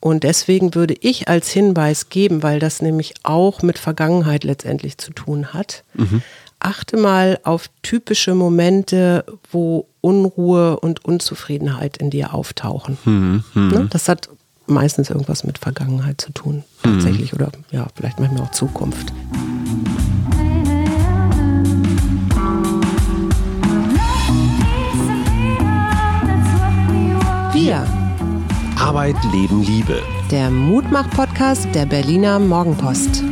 Und deswegen würde ich als Hinweis geben, weil das nämlich auch mit Vergangenheit letztendlich zu tun hat, mhm. achte mal auf typische Momente, wo Unruhe und Unzufriedenheit in dir auftauchen. Mhm. Ne? Das hat meistens irgendwas mit Vergangenheit zu tun, tatsächlich. Mhm. Oder ja, vielleicht manchmal auch Zukunft. Arbeit, Leben, Liebe. Der Mutmach-Podcast der Berliner Morgenpost.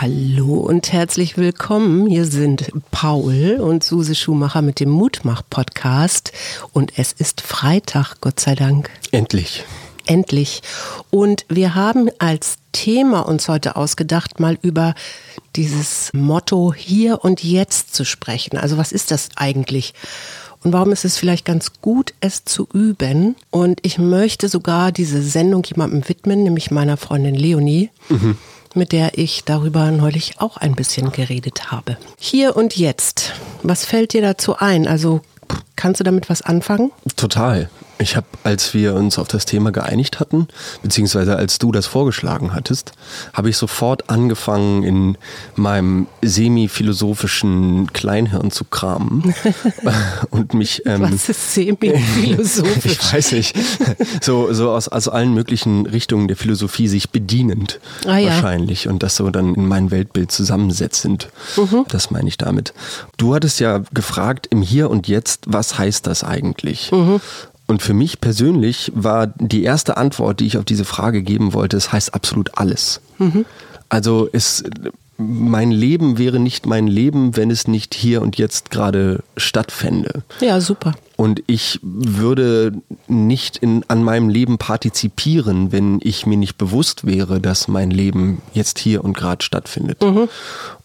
Hallo und herzlich willkommen. Hier sind Paul und Suse Schumacher mit dem Mutmach-Podcast. Und es ist Freitag, Gott sei Dank. Endlich endlich. Und wir haben als Thema uns heute ausgedacht, mal über dieses Motto hier und jetzt zu sprechen. Also was ist das eigentlich? Und warum ist es vielleicht ganz gut, es zu üben? Und ich möchte sogar diese Sendung jemandem widmen, nämlich meiner Freundin Leonie. Mhm mit der ich darüber neulich auch ein bisschen geredet habe. Hier und jetzt. Was fällt dir dazu ein? Also kannst du damit was anfangen? Total. Ich habe, als wir uns auf das Thema geeinigt hatten, beziehungsweise als du das vorgeschlagen hattest, habe ich sofort angefangen, in meinem semi-philosophischen Kleinhirn zu kramen und mich. Ähm, Was ist semi-philosophisch? ich weiß nicht. So, so aus, aus allen möglichen Richtungen der Philosophie sich bedienend ah, ja. wahrscheinlich und das so dann in mein Weltbild zusammensetzend. Mhm. Das meine ich damit. Du hattest ja gefragt im Hier und Jetzt, was heißt das eigentlich? Mhm. Und für mich persönlich war die erste Antwort, die ich auf diese Frage geben wollte, es heißt absolut alles. Mhm. Also es, mein Leben wäre nicht mein Leben, wenn es nicht hier und jetzt gerade stattfände. Ja, super. Und ich würde nicht in, an meinem Leben partizipieren, wenn ich mir nicht bewusst wäre, dass mein Leben jetzt hier und gerade stattfindet. Mhm.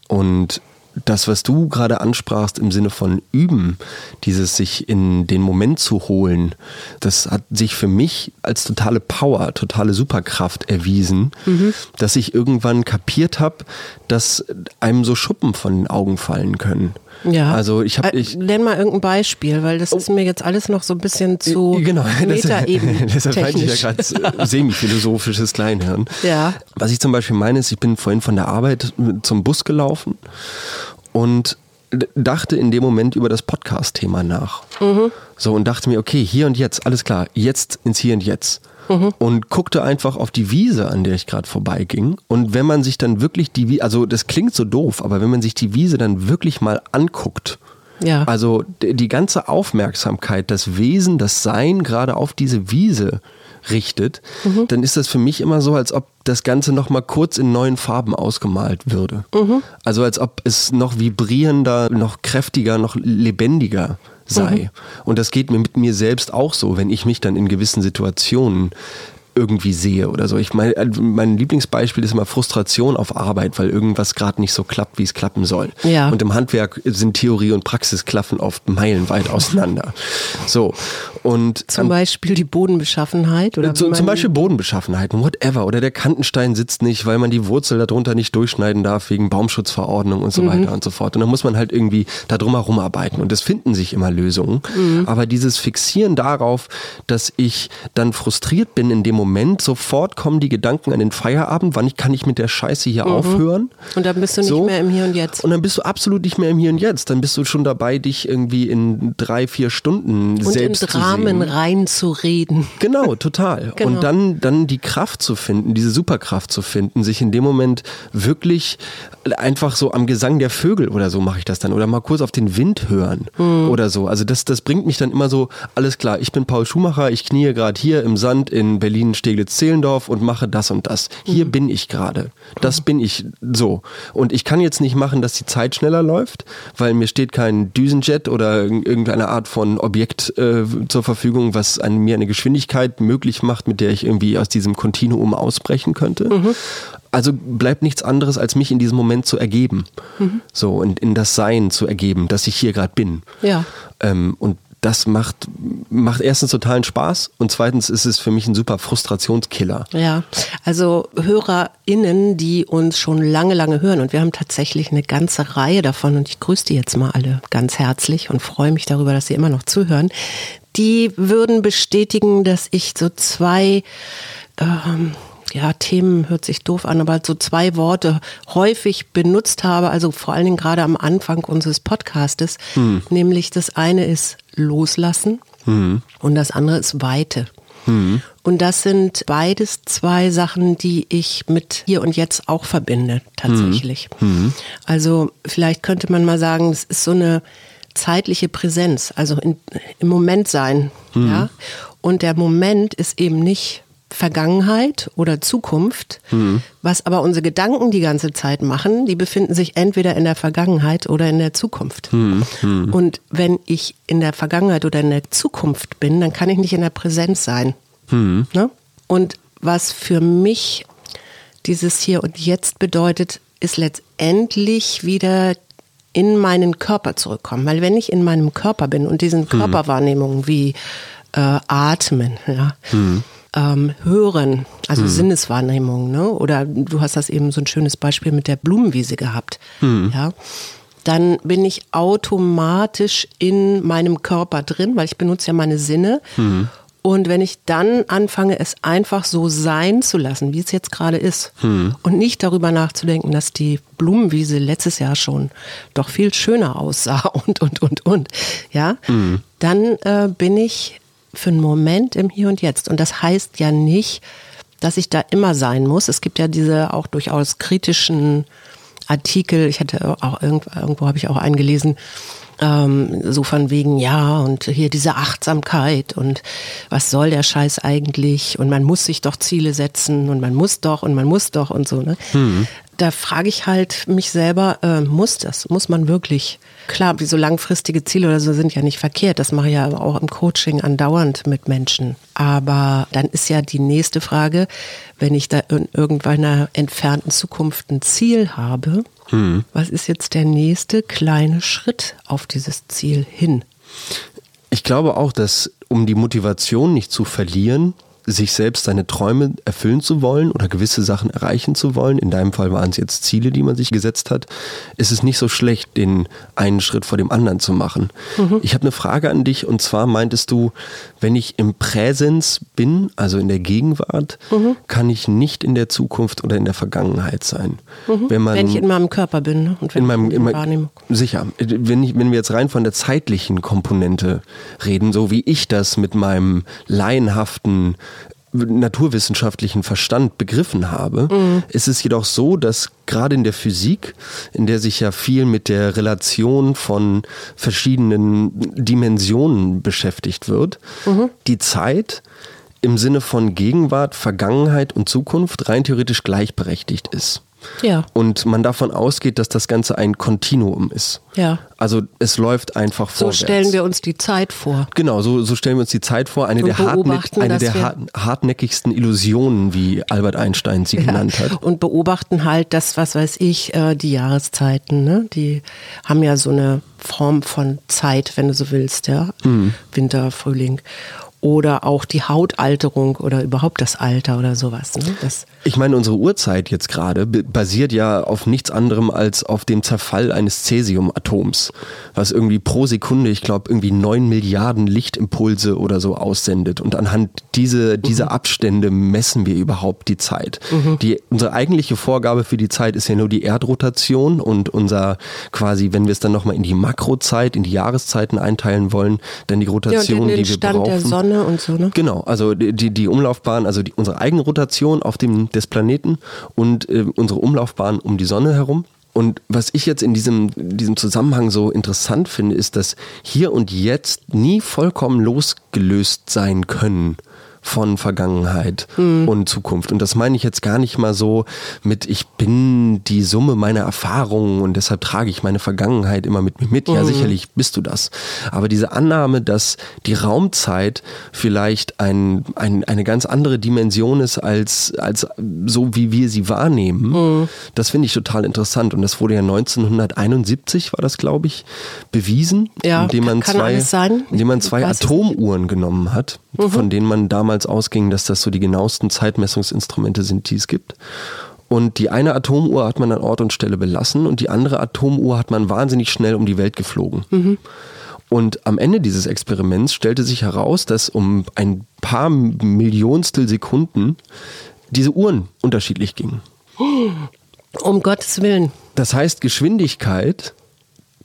Und das, was du gerade ansprachst im Sinne von üben, dieses sich in den Moment zu holen, das hat sich für mich als totale Power, totale Superkraft erwiesen, mhm. dass ich irgendwann kapiert habe, dass einem so Schuppen von den Augen fallen können. Ja. Also ich habe äh, ich nenn mal irgendein Beispiel, weil das oh. ist mir jetzt alles noch so ein bisschen zu genau, Metaebene. Deshalb meinte ich ja gerade semi-philosophisches Kleinhirn. Ja. Was ich zum Beispiel meine, ist, ich bin vorhin von der Arbeit zum Bus gelaufen und dachte in dem Moment über das Podcast-Thema nach. Mhm. So und dachte mir, okay, hier und jetzt, alles klar, jetzt ins Hier und Jetzt mhm. und guckte einfach auf die Wiese, an der ich gerade vorbeiging. Und wenn man sich dann wirklich die Wiese, also das klingt so doof, aber wenn man sich die Wiese dann wirklich mal anguckt, ja. also die ganze Aufmerksamkeit, das Wesen, das Sein gerade auf diese Wiese richtet, mhm. dann ist das für mich immer so, als ob das Ganze noch mal kurz in neuen Farben ausgemalt würde. Mhm. Also als ob es noch vibrierender, noch kräftiger, noch lebendiger sei. Mhm. Und das geht mir mit mir selbst auch so, wenn ich mich dann in gewissen Situationen irgendwie sehe oder so. Ich meine, mein Lieblingsbeispiel ist immer Frustration auf Arbeit, weil irgendwas gerade nicht so klappt, wie es klappen soll. Ja. Und im Handwerk sind Theorie und Praxis klaffen oft meilenweit auseinander. So. Und, zum ähm, Beispiel die Bodenbeschaffenheit oder zu, zum Beispiel Bodenbeschaffenheit, whatever. Oder der Kantenstein sitzt nicht, weil man die Wurzel darunter nicht durchschneiden darf wegen Baumschutzverordnung und so mhm. weiter und so fort. Und dann muss man halt irgendwie da drum herum arbeiten. Und es finden sich immer Lösungen. Mhm. Aber dieses Fixieren darauf, dass ich dann frustriert bin in dem Moment, sofort kommen die Gedanken an den Feierabend, wann kann ich mit der Scheiße hier mhm. aufhören? Und dann bist du nicht so. mehr im Hier und Jetzt. Und dann bist du absolut nicht mehr im Hier und Jetzt. Dann bist du schon dabei, dich irgendwie in drei, vier Stunden und selbst in Drama Rahmen reinzureden. Genau, total. genau. Und dann, dann die Kraft zu finden, diese Superkraft zu finden, sich in dem Moment wirklich einfach so am Gesang der Vögel oder so mache ich das dann. Oder mal kurz auf den Wind hören mhm. oder so. Also das, das bringt mich dann immer so, alles klar, ich bin Paul Schumacher, ich kniee gerade hier im Sand in Berlin-Steglitz-Zehlendorf und mache das und das. Hier mhm. bin ich gerade. Das mhm. bin ich so. Und ich kann jetzt nicht machen, dass die Zeit schneller läuft, weil mir steht kein Düsenjet oder irgendeine Art von Objekt äh, zur Verfügung, was an mir eine Geschwindigkeit möglich macht, mit der ich irgendwie aus diesem Kontinuum ausbrechen könnte. Mhm. Also bleibt nichts anderes, als mich in diesem Moment zu ergeben. Mhm. So, und in das Sein zu ergeben, dass ich hier gerade bin. Ja. Ähm, und das macht, macht erstens totalen Spaß und zweitens ist es für mich ein super Frustrationskiller. Ja, also HörerInnen, die uns schon lange, lange hören und wir haben tatsächlich eine ganze Reihe davon und ich grüße die jetzt mal alle ganz herzlich und freue mich darüber, dass sie immer noch zuhören die würden bestätigen, dass ich so zwei ähm, ja, Themen hört sich doof an, aber so zwei Worte häufig benutzt habe, also vor allen Dingen gerade am Anfang unseres Podcastes, hm. nämlich das eine ist Loslassen hm. und das andere ist Weite. Hm. Und das sind beides zwei Sachen, die ich mit hier und jetzt auch verbinde, tatsächlich. Mhm. Also vielleicht könnte man mal sagen, es ist so eine zeitliche Präsenz, also in, im Moment sein. Mhm. Ja? Und der Moment ist eben nicht Vergangenheit oder Zukunft, mhm. was aber unsere Gedanken die ganze Zeit machen, die befinden sich entweder in der Vergangenheit oder in der Zukunft. Mhm. Mhm. Und wenn ich in der Vergangenheit oder in der Zukunft bin, dann kann ich nicht in der Präsenz sein. Mhm. Ne? Und was für mich dieses Hier und Jetzt bedeutet, ist letztendlich wieder in meinen Körper zurückkommen. Weil wenn ich in meinem Körper bin und diesen mhm. Körperwahrnehmungen wie äh, Atmen, ja, mhm ähm, hören, also hm. Sinneswahrnehmung, ne? Oder du hast das eben so ein schönes Beispiel mit der Blumenwiese gehabt, hm. ja. Dann bin ich automatisch in meinem Körper drin, weil ich benutze ja meine Sinne. Hm. Und wenn ich dann anfange, es einfach so sein zu lassen, wie es jetzt gerade ist, hm. und nicht darüber nachzudenken, dass die Blumenwiese letztes Jahr schon doch viel schöner aussah und, und, und, und, ja, hm. dann äh, bin ich für einen Moment im Hier und Jetzt. Und das heißt ja nicht, dass ich da immer sein muss. Es gibt ja diese auch durchaus kritischen Artikel. Ich hatte auch irgendwo, irgendwo habe ich auch eingelesen, ähm, so von wegen, ja, und hier diese Achtsamkeit und was soll der Scheiß eigentlich? Und man muss sich doch Ziele setzen und man muss doch und man muss doch und so. Ne? Mhm da frage ich halt mich selber, äh, muss das? Muss man wirklich? Klar, wie so langfristige Ziele oder so sind ja nicht verkehrt. Das mache ich ja auch im Coaching andauernd mit Menschen. Aber dann ist ja die nächste Frage, wenn ich da in irgendeiner entfernten Zukunft ein Ziel habe, hm. was ist jetzt der nächste kleine Schritt auf dieses Ziel hin? Ich glaube auch, dass um die Motivation nicht zu verlieren, sich selbst seine Träume erfüllen zu wollen oder gewisse Sachen erreichen zu wollen, in deinem Fall waren es jetzt Ziele, die man sich gesetzt hat, ist es nicht so schlecht, den einen Schritt vor dem anderen zu machen. Mhm. Ich habe eine Frage an dich und zwar meintest du, wenn ich im Präsens bin, also in der Gegenwart, mhm. kann ich nicht in der Zukunft oder in der Vergangenheit sein. Mhm. Wenn, man, wenn ich in meinem Körper bin ne? und wenn in meinem, in Wahrnehmung. Sicher. Wenn, ich, wenn wir jetzt rein von der zeitlichen Komponente reden, so wie ich das mit meinem laienhaften naturwissenschaftlichen Verstand begriffen habe, mhm. ist es jedoch so, dass gerade in der Physik, in der sich ja viel mit der Relation von verschiedenen Dimensionen beschäftigt wird, mhm. die Zeit im Sinne von Gegenwart, Vergangenheit und Zukunft rein theoretisch gleichberechtigt ist. Ja. Und man davon ausgeht, dass das Ganze ein Kontinuum ist. Ja. Also es läuft einfach so vorwärts. So stellen wir uns die Zeit vor. Genau, so, so stellen wir uns die Zeit vor. Eine Und der, hartnäck eine der hartnäckigsten Illusionen, wie Albert Einstein sie ja. genannt hat. Und beobachten halt das, was weiß ich, äh, die Jahreszeiten. Ne? Die haben ja so eine Form von Zeit, wenn du so willst, ja. Mhm. Winter, Frühling oder auch die Hautalterung oder überhaupt das Alter oder sowas. Ne? Ich meine, unsere Uhrzeit jetzt gerade basiert ja auf nichts anderem als auf dem Zerfall eines Cäsiumatoms, was irgendwie pro Sekunde, ich glaube, irgendwie neun Milliarden Lichtimpulse oder so aussendet. Und anhand diese, dieser mhm. Abstände messen wir überhaupt die Zeit. Mhm. Die, unsere eigentliche Vorgabe für die Zeit ist ja nur die Erdrotation und unser quasi, wenn wir es dann nochmal in die Makrozeit, in die Jahreszeiten einteilen wollen, dann die Rotation, ja, die wir Stand brauchen. Sonne und so, ne? Genau, also die, die Umlaufbahn, also die, unsere eigene Rotation auf dem des Planeten und äh, unsere Umlaufbahn um die Sonne herum. Und was ich jetzt in diesem, diesem Zusammenhang so interessant finde, ist, dass hier und jetzt nie vollkommen losgelöst sein können von Vergangenheit mhm. und Zukunft. Und das meine ich jetzt gar nicht mal so mit, ich bin die Summe meiner Erfahrungen und deshalb trage ich meine Vergangenheit immer mit mir mit. Mhm. Ja, hm. sicherlich bist du das. Aber diese Annahme, dass die Raumzeit vielleicht ein, ein, eine ganz andere Dimension ist als, als so, wie wir sie wahrnehmen, mhm. das finde ich total interessant. Und das wurde ja 1971, war das, glaube ich, bewiesen, ja, indem man zwei, indem man zwei Atomuhren genommen hat, mhm. von denen man damals damals ausging, dass das so die genauesten Zeitmessungsinstrumente sind, die es gibt. Und die eine Atomuhr hat man an Ort und Stelle belassen und die andere Atomuhr hat man wahnsinnig schnell um die Welt geflogen. Mhm. Und am Ende dieses Experiments stellte sich heraus, dass um ein paar Millionstel Sekunden diese Uhren unterschiedlich gingen. Um Gottes Willen. Das heißt, Geschwindigkeit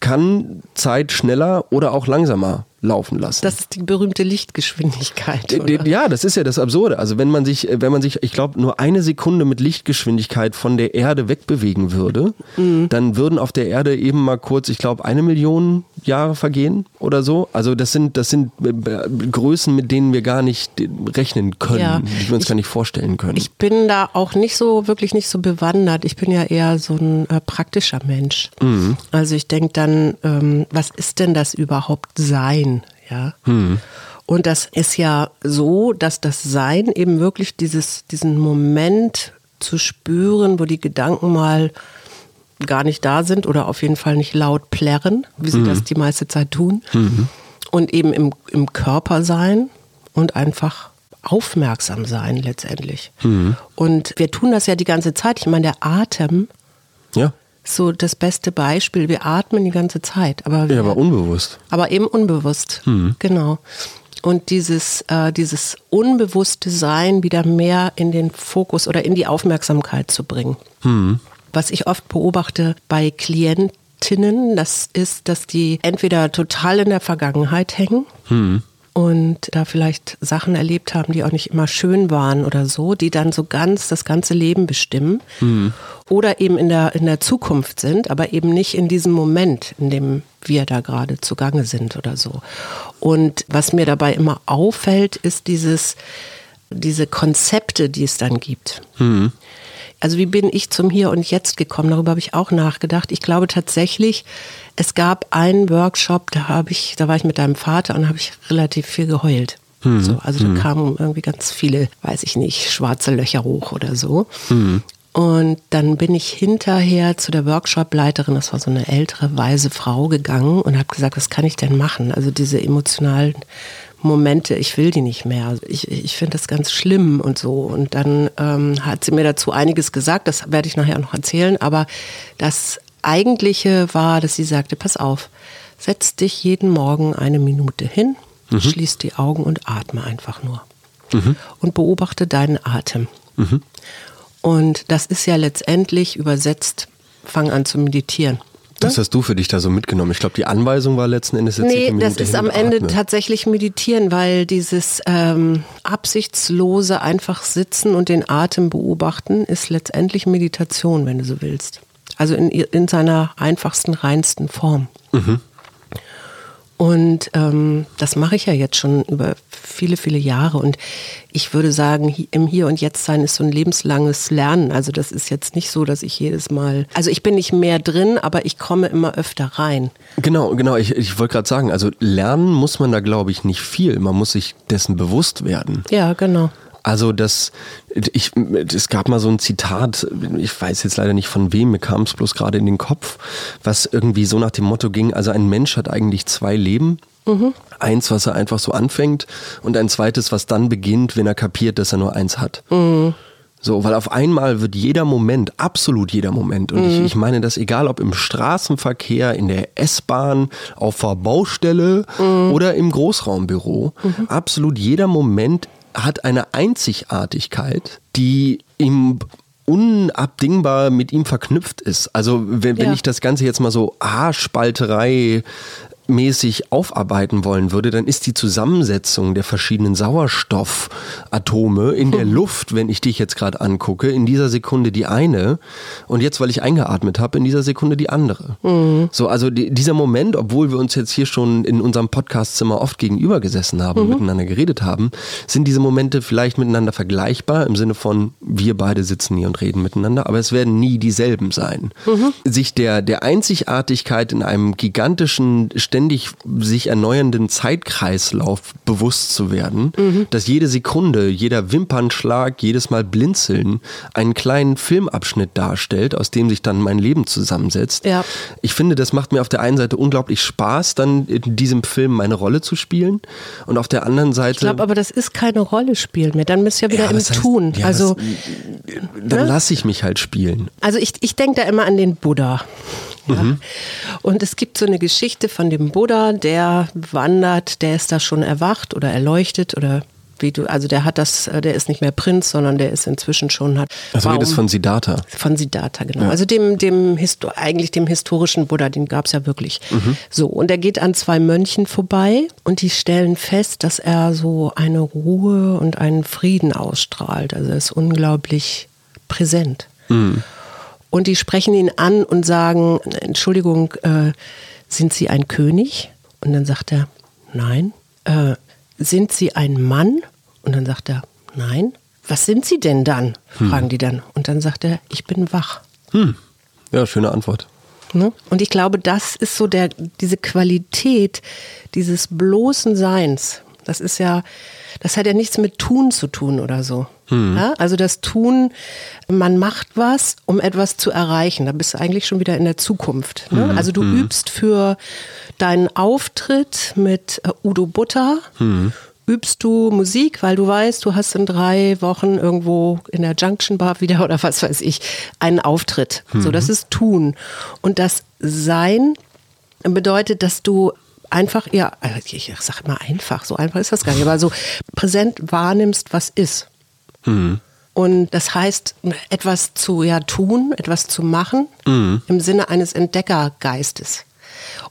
kann Zeit schneller oder auch langsamer laufen lassen. Das ist die berühmte Lichtgeschwindigkeit. Oder? Ja, das ist ja das Absurde. Also wenn man sich, wenn man sich, ich glaube, nur eine Sekunde mit Lichtgeschwindigkeit von der Erde wegbewegen würde, mhm. dann würden auf der Erde eben mal kurz, ich glaube, eine Million Jahre vergehen oder so. Also das sind, das sind äh, Größen, mit denen wir gar nicht rechnen können, ja. die wir uns ich, gar nicht vorstellen können. Ich bin da auch nicht so, wirklich nicht so bewandert. Ich bin ja eher so ein äh, praktischer Mensch. Mhm. Also ich denke dann, ähm, was ist denn das überhaupt Sein? Ja. Hm. Und das ist ja so, dass das Sein eben wirklich dieses, diesen Moment zu spüren, wo die Gedanken mal gar nicht da sind oder auf jeden Fall nicht laut plärren, wie sie mhm. das die meiste Zeit tun. Mhm. Und eben im, im Körper sein und einfach aufmerksam sein letztendlich. Mhm. Und wir tun das ja die ganze Zeit. Ich meine, der Atem ja so das beste Beispiel. Wir atmen die ganze Zeit, aber wir, ja, aber unbewusst. Aber eben unbewusst, mhm. genau. Und dieses, äh, dieses unbewusste Sein wieder mehr in den Fokus oder in die Aufmerksamkeit zu bringen. Mhm. Was ich oft beobachte bei Klientinnen, das ist, dass die entweder total in der Vergangenheit hängen. Mhm und da vielleicht Sachen erlebt haben, die auch nicht immer schön waren oder so, die dann so ganz das ganze Leben bestimmen. Mhm. Oder eben in der, in der Zukunft sind, aber eben nicht in diesem Moment, in dem wir da gerade zugange sind oder so. Und was mir dabei immer auffällt, ist dieses, diese Konzepte, die es dann gibt. Mhm. Also wie bin ich zum Hier und Jetzt gekommen? Darüber habe ich auch nachgedacht. Ich glaube tatsächlich, es gab einen Workshop, da habe ich, da war ich mit deinem Vater und habe ich relativ viel geheult. Mhm. So, also da mhm. kamen irgendwie ganz viele, weiß ich nicht, schwarze Löcher hoch oder so. Mhm. Und dann bin ich hinterher zu der Workshop-Leiterin, das war so eine ältere, weise Frau, gegangen und habe gesagt, was kann ich denn machen? Also diese emotionalen Momente, ich will die nicht mehr. Ich, ich finde das ganz schlimm und so. Und dann ähm, hat sie mir dazu einiges gesagt, das werde ich nachher noch erzählen. Aber das Eigentliche war, dass sie sagte, pass auf, setz dich jeden Morgen eine Minute hin, mhm. schließ die Augen und atme einfach nur. Mhm. Und beobachte deinen Atem. Mhm. Und das ist ja letztendlich übersetzt, fang an zu meditieren. Das hast du für dich da so mitgenommen. Ich glaube, die Anweisung war letzten Endes jetzt. Nee, das ist am Ende tatsächlich meditieren, weil dieses ähm, absichtslose einfach sitzen und den Atem beobachten ist letztendlich Meditation, wenn du so willst. Also in, in seiner einfachsten, reinsten Form. Mhm. Und ähm, das mache ich ja jetzt schon über viele, viele Jahre. Und ich würde sagen, im Hier und Jetzt sein ist so ein lebenslanges Lernen. Also das ist jetzt nicht so, dass ich jedes Mal, also ich bin nicht mehr drin, aber ich komme immer öfter rein. Genau, genau. Ich, ich wollte gerade sagen, also lernen muss man da, glaube ich, nicht viel. Man muss sich dessen bewusst werden. Ja, genau. Also das, ich, es gab mal so ein Zitat, ich weiß jetzt leider nicht von wem, mir kam es bloß gerade in den Kopf, was irgendwie so nach dem Motto ging, also ein Mensch hat eigentlich zwei Leben. Mhm. Eins, was er einfach so anfängt und ein zweites, was dann beginnt, wenn er kapiert, dass er nur eins hat. Mhm. So, weil auf einmal wird jeder Moment, absolut jeder Moment, und mhm. ich, ich meine das egal ob im Straßenverkehr, in der S-Bahn, auf der Baustelle mhm. oder im Großraumbüro, mhm. absolut jeder Moment hat eine Einzigartigkeit, die ihm unabdingbar mit ihm verknüpft ist. Also wenn, wenn ja. ich das Ganze jetzt mal so Haarspalterei mäßig aufarbeiten wollen würde, dann ist die Zusammensetzung der verschiedenen Sauerstoffatome in der. Luft, wenn ich dich jetzt gerade angucke, in dieser Sekunde die eine und jetzt, weil ich eingeatmet habe, in dieser Sekunde die andere. Mhm. So, also die, dieser Moment, obwohl wir uns jetzt hier schon in unserem Podcastzimmer oft gegenüber gesessen haben mhm. und miteinander geredet haben, sind diese Momente vielleicht miteinander vergleichbar im Sinne von wir beide sitzen hier und reden miteinander, aber es werden nie dieselben sein. Mhm. Sich der, der Einzigartigkeit in einem gigantischen, ständig sich erneuernden Zeitkreislauf bewusst zu werden, mhm. dass jede Sekunde, jeder Wimpernschlag, jedes Mal Blinzeln einen kleinen Filmabschnitt darstellt, aus dem sich dann mein Leben zusammensetzt. Ja. Ich finde, das macht mir auf der einen Seite unglaublich Spaß, dann in diesem Film meine Rolle zu spielen und auf der anderen Seite... Ich glaube aber, das ist keine Rolle spielen mehr, dann du ja wieder ja, im heißt, Tun. Ja, also, das, dann ne? lasse ich mich halt spielen. Also ich, ich denke da immer an den Buddha. Ja. Und es gibt so eine Geschichte von dem Buddha, der wandert, der ist da schon erwacht oder erleuchtet oder wie du, also der hat das, der ist nicht mehr Prinz, sondern der ist inzwischen schon hat. Also redest von Siddhartha. Von Siddhartha, genau. Also dem, dem Histo eigentlich dem historischen Buddha, den gab es ja wirklich. So, und er geht an zwei Mönchen vorbei und die stellen fest, dass er so eine Ruhe und einen Frieden ausstrahlt. Also er ist unglaublich präsent. Und die sprechen ihn an und sagen, Entschuldigung, äh, sind Sie ein König? Und dann sagt er, nein. Äh, sind Sie ein Mann? Und dann sagt er, nein. Was sind Sie denn dann? Fragen die dann. Und dann sagt er, ich bin wach. Hm. Ja, schöne Antwort. Ne? Und ich glaube, das ist so der, diese Qualität dieses bloßen Seins. Das ist ja, das hat ja nichts mit Tun zu tun oder so. Ja? Also das Tun, man macht was, um etwas zu erreichen. Da bist du eigentlich schon wieder in der Zukunft. Ne? Also du übst für deinen Auftritt mit äh, Udo Butter. Übst du Musik, weil du weißt, du hast in drei Wochen irgendwo in der Junction Bar wieder oder was weiß ich, einen Auftritt. So, das ist Tun. Und das Sein bedeutet, dass du einfach, ja, ich sag mal einfach, so einfach ist das gar nicht, aber so präsent wahrnimmst, was ist. Und das heißt, etwas zu ja, tun, etwas zu machen, im Sinne eines Entdeckergeistes.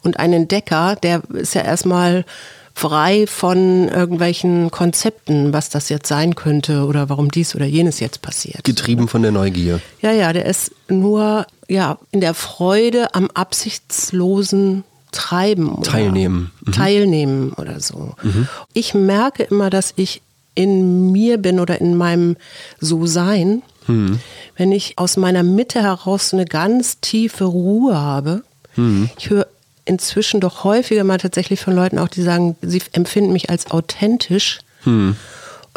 Und ein Entdecker, der ist ja erstmal frei von irgendwelchen Konzepten, was das jetzt sein könnte oder warum dies oder jenes jetzt passiert. Getrieben von der Neugier. Ja, ja, der ist nur ja, in der Freude am absichtslosen Treiben. Oder Teilnehmen. Mhm. Teilnehmen oder so. Ich merke immer, dass ich in mir bin oder in meinem So-Sein, wenn ich aus meiner Mitte heraus eine ganz tiefe Ruhe habe. Ich höre inzwischen doch häufiger mal tatsächlich von Leuten auch, die sagen, sie empfinden mich als authentisch.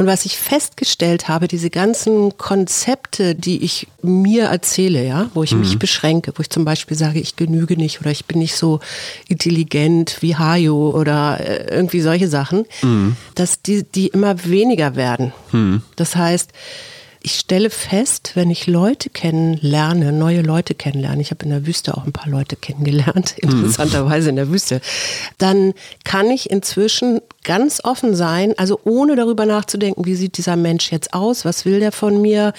Und was ich festgestellt habe, diese ganzen Konzepte, die ich mir erzähle, ja, wo ich mich beschränke, wo ich zum Beispiel sage, ich genüge nicht oder ich bin nicht so intelligent wie Hajo oder äh, irgendwie solche Sachen, dass die, die immer weniger werden. Das heißt, ich stelle fest, wenn ich Leute kennenlerne, neue Leute kennenlerne, ich habe in der Wüste auch ein paar Leute kennengelernt, interessanterweise in der Wüste, dann kann ich inzwischen ganz offen sein, also ohne darüber nachzudenken, wie sieht dieser Mensch jetzt aus, was will der von mir,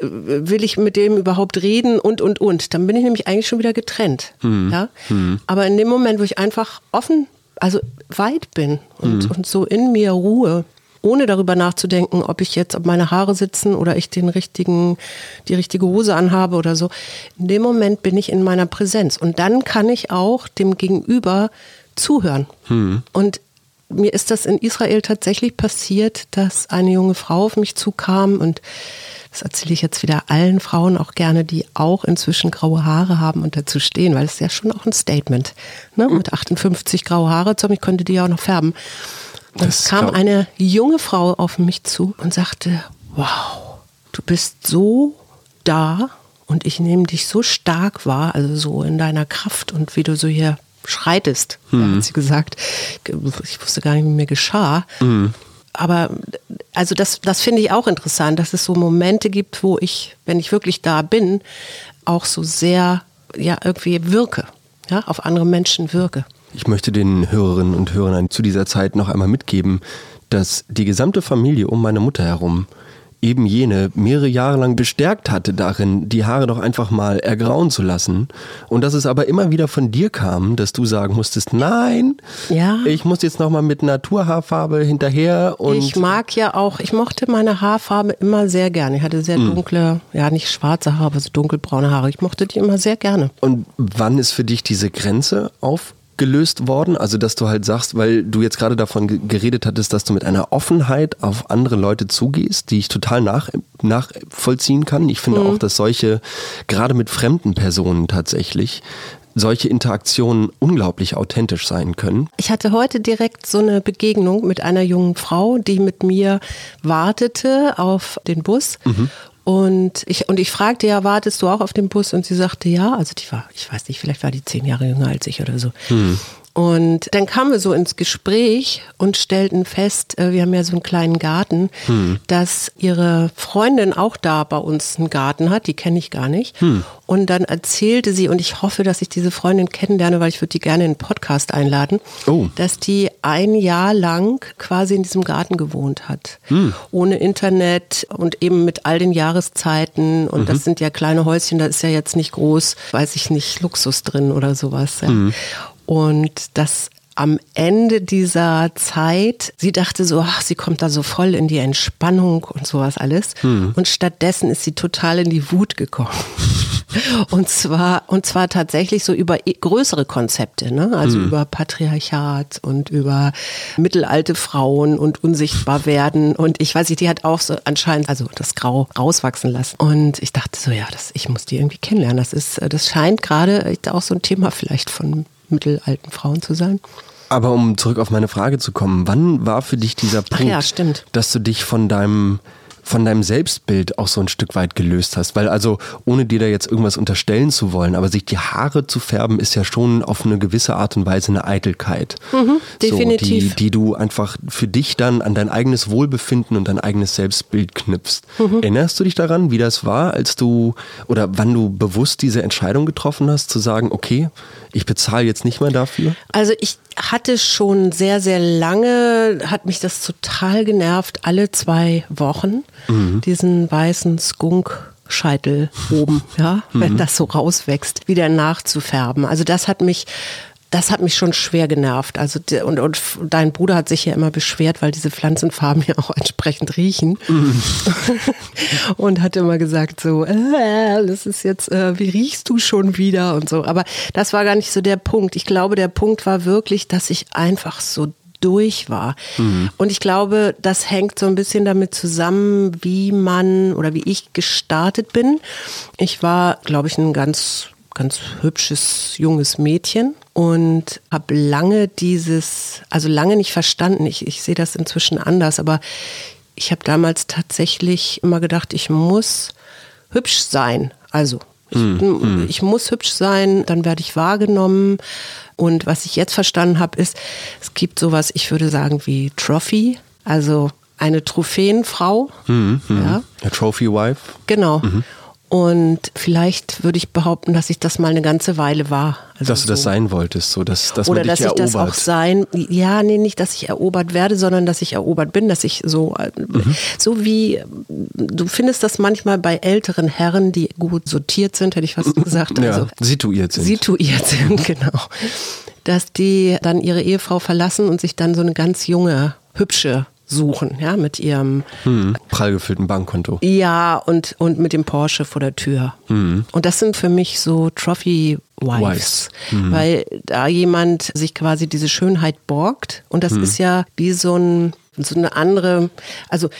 Äh, will ich mit dem überhaupt reden und, und, und. Dann bin ich nämlich eigentlich schon wieder getrennt. Ja? Aber in dem Moment, wo ich einfach offen, also weit bin und, und so in mir Ruhe, ohne darüber nachzudenken, ob ich jetzt, ob meine Haare sitzen oder ich den richtigen, die richtige Hose anhabe oder so. In dem Moment bin ich in meiner Präsenz und dann kann ich auch dem Gegenüber zuhören. Und mir ist das in Israel tatsächlich passiert, dass eine junge Frau auf mich zukam und das erzähle ich jetzt wieder allen Frauen auch gerne, die auch inzwischen graue Haare haben und dazu stehen, weil es ist ja schon auch ein Statement. Ne? Mit 58 graue Haare, zu ich könnte die ja auch noch färben. Und Das es kam eine junge Frau auf mich zu und sagte, wow, du bist so da und ich nehme dich so stark wahr, also so in deiner Kraft und wie du so hier schreitest, Mhm. hat sie gesagt. Ich wusste gar nicht, wie mir geschah. Mhm. Aber also das, das finde ich auch interessant, dass es so Momente gibt, wo ich, wenn ich wirklich da bin, auch so sehr ja irgendwie wirke, ja, auf andere Menschen wirke. Ich möchte den Hörerinnen und Hörern zu dieser Zeit noch einmal mitgeben, dass die gesamte Familie um meine Mutter herum eben jene mehrere Jahre lang bestärkt hatte darin, die Haare doch einfach mal ergrauen zu lassen. Und dass es aber immer wieder von dir kam, dass du sagen musstest, nein, Ja. ich muss jetzt nochmal mit Naturhaarfarbe hinterher und ich mag ja auch, ich mochte meine Haarfarbe immer sehr gerne. Ich hatte sehr dunkle, ja nicht schwarze Haare, aber so dunkelbraune Haare. Ich mochte die immer sehr gerne. Und wann ist für dich diese Grenze aufgelöst worden? Also, dass du halt sagst, weil du jetzt gerade davon ge- geredet hattest, dass du mit einer Offenheit auf andere Leute zugehst, die ich total nach, nachvollziehen kann. Ich finde auch, dass solche, gerade mit fremden Personen tatsächlich, solche Interaktionen unglaublich authentisch sein können. Ich hatte heute direkt so eine Begegnung mit einer jungen Frau, die mit mir wartete auf den Bus. Und ich, und ich fragte ja, wartest du auch auf den Bus? Und sie sagte ja. Also die war, ich weiß nicht, vielleicht war die zehn Jahre jünger als ich oder so. Und dann kamen wir so ins Gespräch und stellten fest, äh, wir haben ja so einen kleinen Garten, hm. dass ihre Freundin auch da bei uns einen Garten hat, die kenne ich gar nicht. Hm. Und dann erzählte sie, und ich hoffe, dass ich diese Freundin kennenlerne, weil ich würde die gerne in einen Podcast einladen, oh. dass die ein Jahr lang quasi in diesem Garten gewohnt hat. Hm. Ohne Internet und eben mit all den Jahreszeiten. Und mhm. das sind ja kleine Häuschen, da ist ja jetzt nicht groß, weiß ich nicht, Luxus drin oder sowas. Ja. Und das am Ende dieser Zeit, sie dachte so, ach, sie kommt da so voll in die Entspannung und sowas alles. Hm. Und stattdessen ist sie total in die Wut gekommen. Und zwar, und zwar tatsächlich so über größere Konzepte, ne? also mhm. über Patriarchat und über mittelalte Frauen und unsichtbar werden. Und ich weiß nicht, die hat auch so anscheinend, also das Grau rauswachsen lassen. Und ich dachte so, ja, das, ich muss die irgendwie kennenlernen. Das ist, das scheint gerade auch so ein Thema vielleicht von mittelalten Frauen zu sein. Aber um zurück auf meine Frage zu kommen, wann war für dich dieser Punkt, ja, dass du dich von deinem von deinem Selbstbild auch so ein Stück weit gelöst hast. Weil also, ohne dir da jetzt irgendwas unterstellen zu wollen, aber sich die Haare zu färben, ist ja schon auf eine gewisse Art und Weise eine Eitelkeit. Mhm, definitiv. So, die, die du einfach für dich dann an dein eigenes Wohlbefinden und dein eigenes Selbstbild knüpfst. Mhm. Erinnerst du dich daran, wie das war, als du oder wann du bewusst diese Entscheidung getroffen hast, zu sagen, okay, ich bezahle jetzt nicht mehr dafür? Also ich hatte schon sehr, sehr lange, hat mich das total genervt, alle zwei Wochen mhm. diesen weißen Skunk. Scheitel oben, ja, wenn mhm. das so rauswächst, wieder nachzufärben. Also das hat mich das hat mich schon schwer genervt. Also und, und dein Bruder hat sich ja immer beschwert, weil diese Pflanzenfarben ja auch entsprechend riechen mhm. und hat immer gesagt so, äh, das ist jetzt, äh, wie riechst du schon wieder und so. Aber das war gar nicht so der Punkt. Ich glaube, der Punkt war wirklich, dass ich einfach so durch war. Mhm. Und ich glaube, das hängt so ein bisschen damit zusammen, wie man oder wie ich gestartet bin. Ich war, glaube ich, ein ganz ganz hübsches junges Mädchen und habe lange dieses, also lange nicht verstanden. Ich, ich sehe das inzwischen anders, aber ich habe damals tatsächlich immer gedacht, ich muss hübsch sein. Also ich, mm, ich muss hübsch sein, dann werde ich wahrgenommen. Und was ich jetzt verstanden habe, ist, es gibt sowas, ich würde sagen, wie Trophy, also eine Trophäenfrau. Mm, ja. A Trophy Wife. Genau. Mhm. Und vielleicht würde ich behaupten, dass ich das mal eine ganze Weile war. Also dass du das sein wolltest, so dass, dass Oder man dich dass ich das auch sein, ja, nee, nicht, dass ich erobert werde, sondern dass ich erobert bin, dass ich so, mhm. so wie, du findest das manchmal bei älteren Herren, die gut sortiert sind, hätte ich fast gesagt. Also, ja, situiert sind. Situiert sind, genau. Dass die dann ihre Ehefrau verlassen und sich dann so eine ganz junge, hübsche suchen, ja, mit ihrem hm, prall gefüllten Bankkonto. Ja, und, und mit dem Porsche vor der Tür. Hm. Und das sind für mich so Trophy Wives, hm. weil da jemand sich quasi diese Schönheit borgt und das hm. ist ja wie so ein so eine andere, also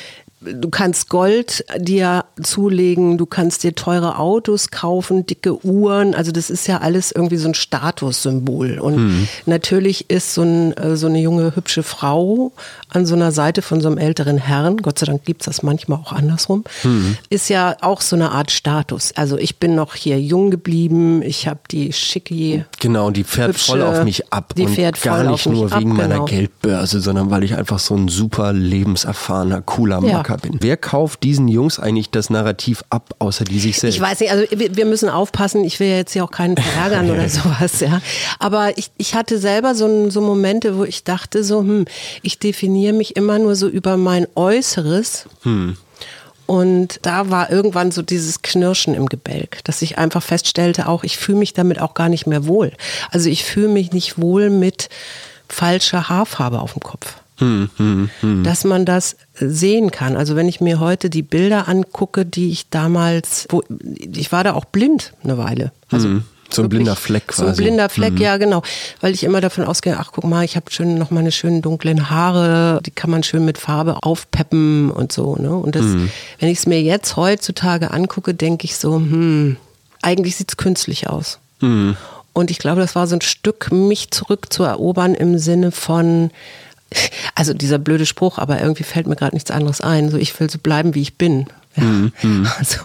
Du kannst Gold dir zulegen, du kannst dir teure Autos kaufen, dicke Uhren. Also das ist ja alles irgendwie so ein Statussymbol. Und mhm. natürlich ist so, ein, äh, so, eine junge, hübsche Frau an so einer Seite von so einem älteren Herrn, Gott sei Dank gibt's das manchmal auch andersrum, mhm. ist ja auch so eine Art Status. Also ich bin noch hier jung geblieben, ich habe die schicke... Genau, die fährt hübsche, voll auf mich ab. Die fährt gar voll nicht nur ab, wegen meiner genau. Geldbörse, sondern weil ich einfach so ein super lebenserfahrener, cooler Ja. Macker bin. Wer kauft diesen Jungs eigentlich das Narrativ ab, außer die sich selbst? Ich weiß nicht, also wir müssen aufpassen, ich will ja jetzt hier auch keinen verärgern oder sowas, ja. Aber ich, ich hatte selber so, so Momente, wo ich dachte so, hm, ich definiere mich immer nur so über mein Äußeres. Und da war irgendwann so dieses Knirschen im Gebälk, dass ich einfach feststellte, auch ich fühle mich damit auch gar nicht mehr wohl. Also ich fühle mich nicht wohl mit falscher Haarfarbe auf dem Kopf. Dass man das sehen kann. Also wenn ich mir heute die Bilder angucke, die ich damals, wo, ich war da auch blind eine Weile. Also Mhm. So ein blinder Fleck So ein quasi. blinder Fleck, ja genau. Weil ich immer davon ausgehe, ach guck mal, ich habe schön noch meine schönen dunklen Haare, die kann man schön mit Farbe aufpeppen und so. Ne? Und das, wenn ich es mir jetzt heutzutage angucke, denke ich so, hm, eigentlich sieht's künstlich aus. Und ich glaube, das war so ein Stück, mich zurückzuerobern im Sinne von, also dieser blöde Spruch, aber irgendwie fällt mir gerade nichts anderes ein. So, ich will so bleiben, wie ich bin. Ja. Also,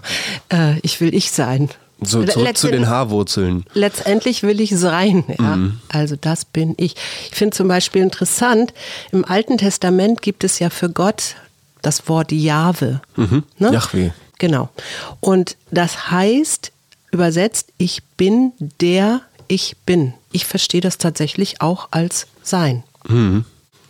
äh, ich will ich sein. So zurück zu den Haarwurzeln. Letztendlich will ich sein. Ja? Mhm. Also das bin ich. Ich finde zum Beispiel interessant, im Alten Testament gibt es ja für Gott das Wort Jahwe. Mhm. Ne? Yahweh. Genau. Und das heißt übersetzt, ich bin der ich bin. Ich verstehe das tatsächlich auch als Sein. Mhm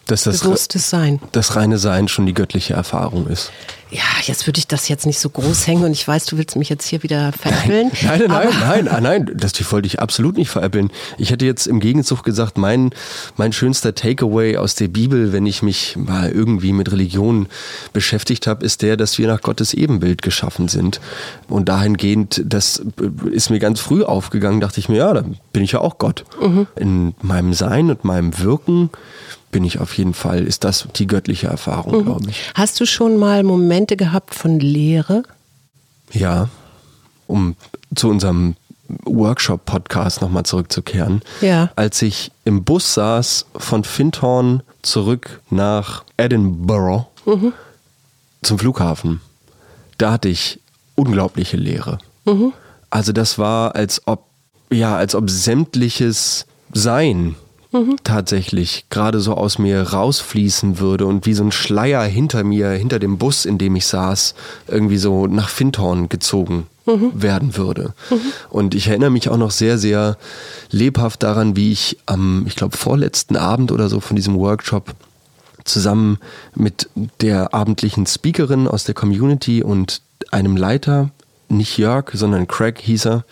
dass das, bewusstes Sein. Das reine Sein schon die göttliche Erfahrung ist. Ja, jetzt würde ich das jetzt nicht so groß hängen und ich weiß, du willst mich jetzt hier wieder veräppeln. Nein, nein, nein, nein, nein, nein, das wollte ich absolut nicht veräppeln. Ich hätte jetzt im Gegenzug gesagt, mein, mein schönster Takeaway aus der Bibel, wenn ich mich mal irgendwie mit Religion beschäftigt habe, ist der, dass wir nach Gottes Ebenbild geschaffen sind. Und dahingehend, das ist mir ganz früh aufgegangen, dachte ich mir, ja, dann bin ich ja auch Gott. Mhm. In meinem Sein und meinem Wirken bin ich auf jeden Fall, ist das die göttliche Erfahrung, mhm. glaube ich. Hast du schon mal Momente gehabt von Leere? Ja, um zu unserem Workshop-Podcast nochmal zurückzukehren. Ja. Als ich im Bus saß von Findhorn zurück nach Edinburgh mhm. zum Flughafen, da hatte ich unglaubliche Leere. Mhm. Also das war, als ob, ja, als ob sämtliches Sein mhm. tatsächlich gerade so aus mir rausfließen würde und wie so ein Schleier hinter mir, hinter dem Bus, in dem ich saß, irgendwie so nach Findhorn gezogen mhm. werden würde. Mhm. Und ich erinnere mich auch noch sehr, sehr lebhaft daran, wie ich am, ich glaube, vorletzten Abend oder so von diesem Workshop zusammen mit der abendlichen Speakerin aus der Community und einem Leiter, nicht Jörg, sondern Craig hieß er,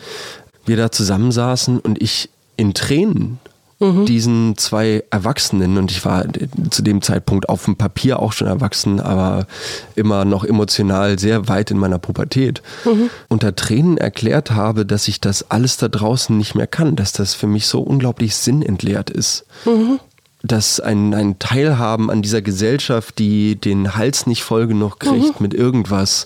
wir da zusammensaßen und ich in Tränen mhm. diesen zwei Erwachsenen, und ich war zu dem Zeitpunkt auf dem Papier auch schon erwachsen, aber immer noch emotional sehr weit in meiner Pubertät, mhm. unter Tränen erklärt habe, dass ich das alles da draußen nicht mehr kann, dass das für mich so unglaublich sinnentleert ist. Mhm dass ein, ein Teilhaben an dieser Gesellschaft, die den Hals nicht voll genug kriegt mhm. mit irgendwas,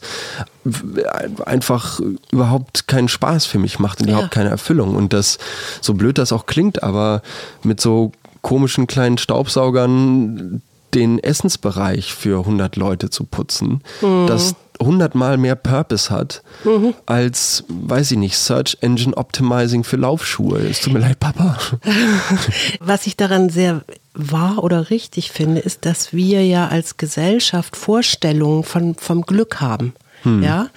einfach überhaupt keinen Spaß für mich macht und ja. überhaupt keine Erfüllung. Und das, so blöd das auch klingt, aber mit so komischen kleinen Staubsaugern den Essensbereich für 100 Leute zu putzen, mhm. das hundertmal mehr Purpose hat mhm. als, weiß ich nicht, Search Engine Optimizing für Laufschuhe. Es tut mir leid, Papa. Was ich daran sehr wahr oder richtig finde, ist, dass wir ja als Gesellschaft Vorstellungen von, vom Glück haben. Hm. Ja.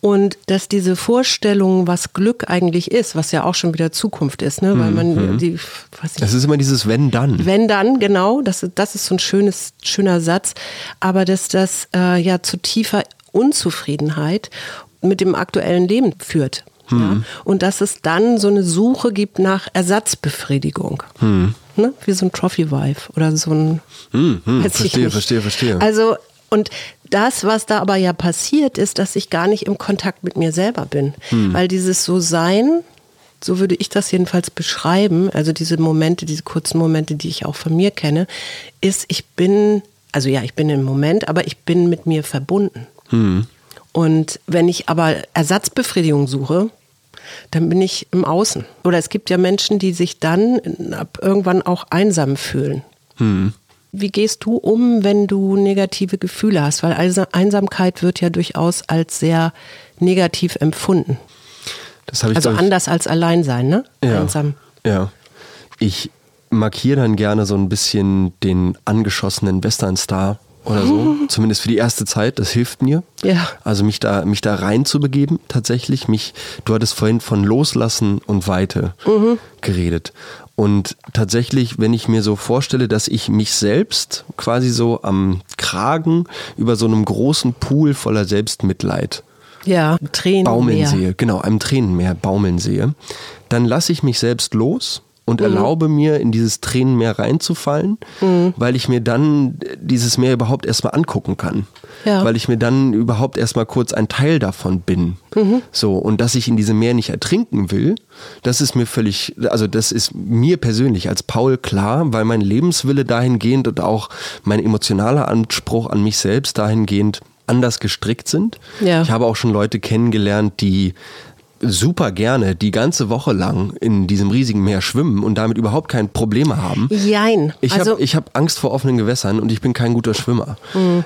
Und dass diese Vorstellung, was Glück eigentlich ist, was ja auch schon wieder Zukunft ist, ne? weil hm, man hm. die, weiß nicht, Das ist immer dieses Wenn dann. Wenn dann, genau. Das, das ist so ein schönes, schöner Satz. Aber dass das äh, ja zu tiefer Unzufriedenheit mit dem aktuellen Leben führt. Hm. Ja? Und dass es dann so eine Suche gibt nach Ersatzbefriedigung. Hm. Ne? Wie so ein Trophy-Wife oder so ein. Hm, hm. Verstehe, verstehe, verstehe. Also, und das, was da aber ja passiert, ist, dass ich gar nicht im Kontakt mit mir selber bin. Hm. Weil dieses So-Sein, so würde ich das jedenfalls beschreiben, also diese Momente, diese kurzen Momente, die ich auch von mir kenne, ist, ich bin, also ja, ich bin im Moment, aber ich bin mit mir verbunden. Hm. Und wenn ich aber Ersatzbefriedigung suche, dann bin ich im Außen. Oder es gibt ja Menschen, die sich dann irgendwann auch einsam fühlen. Hm. Wie gehst du um, wenn du negative Gefühle hast? Weil Einsamkeit wird ja durchaus als sehr negativ empfunden. Das ich, also anders als Alleinsein, ne? Ja, Einsam. Ja. Ich markiere dann gerne so ein bisschen den angeschossenen Westernstar oder so, zumindest für die erste Zeit, das hilft mir. Ja. Also mich da, mich da reinzubegeben, tatsächlich. Mich, du hattest vorhin von Loslassen und Weite mhm. geredet. Und tatsächlich, wenn ich mir so vorstelle, dass ich mich selbst quasi so am Kragen über so einem großen Pool voller Selbstmitleid ja, Tränen baumeln sehe, genau, einem Tränenmeer baumeln sehe, dann lasse ich mich selbst los und mhm. erlaube mir, in dieses Tränenmeer reinzufallen, mhm. weil ich mir dann dieses Meer überhaupt erstmal angucken kann. Ja. Weil ich mir dann überhaupt erstmal kurz ein Teil davon bin. Mhm. So, und dass ich in diesem Meer nicht ertrinken will, das ist mir völlig, also das ist mir persönlich als Paul klar, weil mein Lebenswille dahingehend und auch mein emotionaler Anspruch an mich selbst dahingehend anders gestrickt sind. Ja. Ich habe auch schon Leute kennengelernt, die super gerne die ganze Woche lang in diesem riesigen Meer schwimmen und damit überhaupt kein Probleme haben. Jein. Ich also, habe hab Angst vor offenen Gewässern und ich bin kein guter Schwimmer.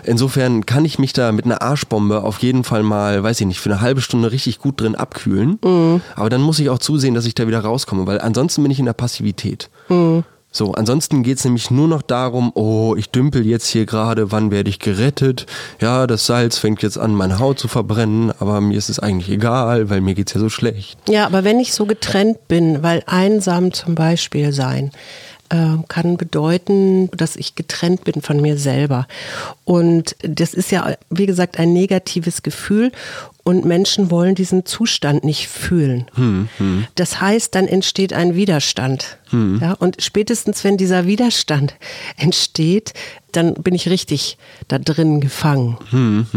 Insofern kann ich mich da mit einer Arschbombe auf jeden Fall mal, weiß ich nicht, für eine halbe Stunde richtig gut drin abkühlen. Aber dann muss ich auch zusehen, dass ich da wieder rauskomme, weil ansonsten bin ich in der Passivität. So, ansonsten geht's nämlich nur noch darum, oh, ich dümpel jetzt hier gerade, wann werde ich gerettet? Ja, das Salz fängt jetzt an, meine Haut zu verbrennen, aber mir ist es eigentlich egal, weil mir geht's ja so schlecht. ja, aber wenn ich so getrennt bin, weil einsam zum Beispiel sein, äh, kann bedeuten, dass ich getrennt bin von mir selber. Und das ist ja, wie gesagt, ein negatives Gefühl. Und Menschen wollen diesen Zustand nicht fühlen. Das heißt, dann entsteht ein Widerstand. Ja, und spätestens, wenn dieser Widerstand entsteht, dann bin ich richtig da drin gefangen.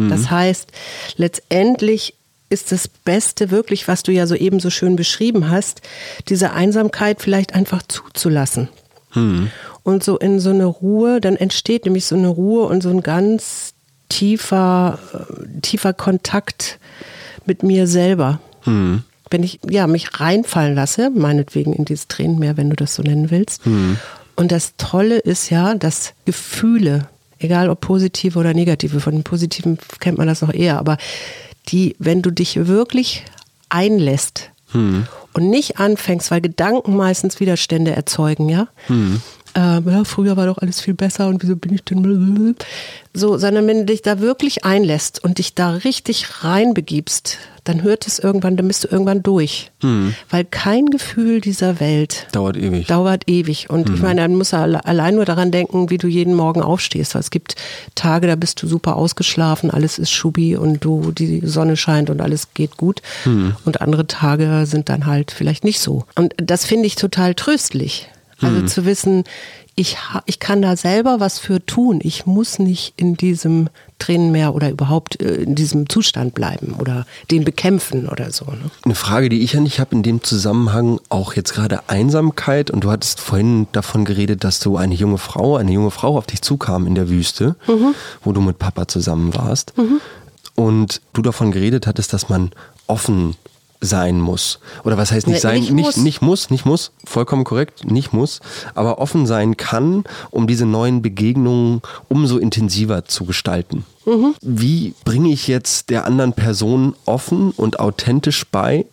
Das heißt, letztendlich ist das Beste wirklich, was du ja so eben so schön beschrieben hast, diese Einsamkeit vielleicht einfach zuzulassen. Und so in so eine Ruhe, dann entsteht nämlich so eine Ruhe und so ein ganz tiefer, äh, tiefer Kontakt mit mir selber. Wenn ich ja, mich reinfallen lasse, meinetwegen in dieses Tränenmeer, wenn du das so nennen willst. Und das Tolle ist ja, dass Gefühle, egal ob positive oder negative, von den positiven kennt man das noch eher, aber die, wenn du dich wirklich einlässt und nicht anfängst, weil Gedanken meistens Widerstände erzeugen, ja. Ähm, ja, früher war doch alles viel besser und wieso bin ich denn so, sondern wenn du dich da wirklich einlässt und dich da richtig reinbegibst, dann hört es irgendwann, dann bist du irgendwann durch. Weil kein Gefühl dieser Welt Dauert ewig. dauert ewig. Und ich meine, dann musst du alle- allein nur daran denken, wie du jeden Morgen aufstehst. Weil es gibt Tage, da bist du super ausgeschlafen, alles ist schubi und du, die Sonne scheint und alles geht gut. Und andere Tage sind dann halt vielleicht nicht so. Und das finde ich total tröstlich. Also zu wissen, ich, ich kann da selber was für tun. Ich muss nicht in diesem Tränenmeer oder überhaupt äh, in diesem Zustand bleiben oder den bekämpfen oder so. Ne? Eine Frage, die ich ja nicht habe in dem Zusammenhang, auch jetzt gerade Einsamkeit. Und du hattest vorhin davon geredet, dass du eine junge Frau, eine junge Frau auf dich zukam in der Wüste, wo du mit Papa zusammen warst. Und du davon geredet hattest, dass man offen sein muss. Oder was heißt nicht sein? nicht nicht, muss. nicht muss, nicht muss, vollkommen korrekt, nicht muss, aber offen sein kann, um diese neuen Begegnungen umso intensiver zu gestalten. Mhm. Wie bringe ich jetzt der anderen Person offen und authentisch bei,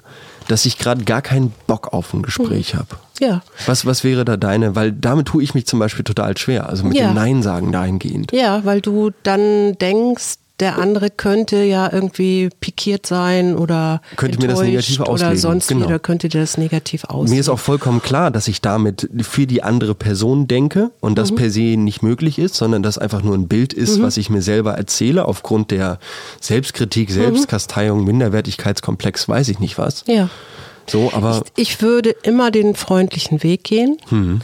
dass ich gerade gar keinen Bock auf ein Gespräch habe? Ja. Was, was wäre da deine, weil damit tue ich mich zum Beispiel total schwer, also mit Ja. dem Nein sagen dahingehend. Ja, weil du dann denkst, der andere könnte ja irgendwie pikiert sein oder Könnte mir das negativ oder auslegen, sonst genau. wie, oder könnte dir das negativ auslegen. Mir ist auch vollkommen klar, dass ich damit für die andere Person denke und Mhm. das per se nicht möglich ist, sondern das einfach nur ein Bild ist, Mhm. was ich mir selber erzähle aufgrund der Selbstkritik, Selbstkasteiung, Minderwertigkeitskomplex, weiß ich nicht was. ja. So, aber Ich, ich würde immer den freundlichen Weg gehen. Mhm.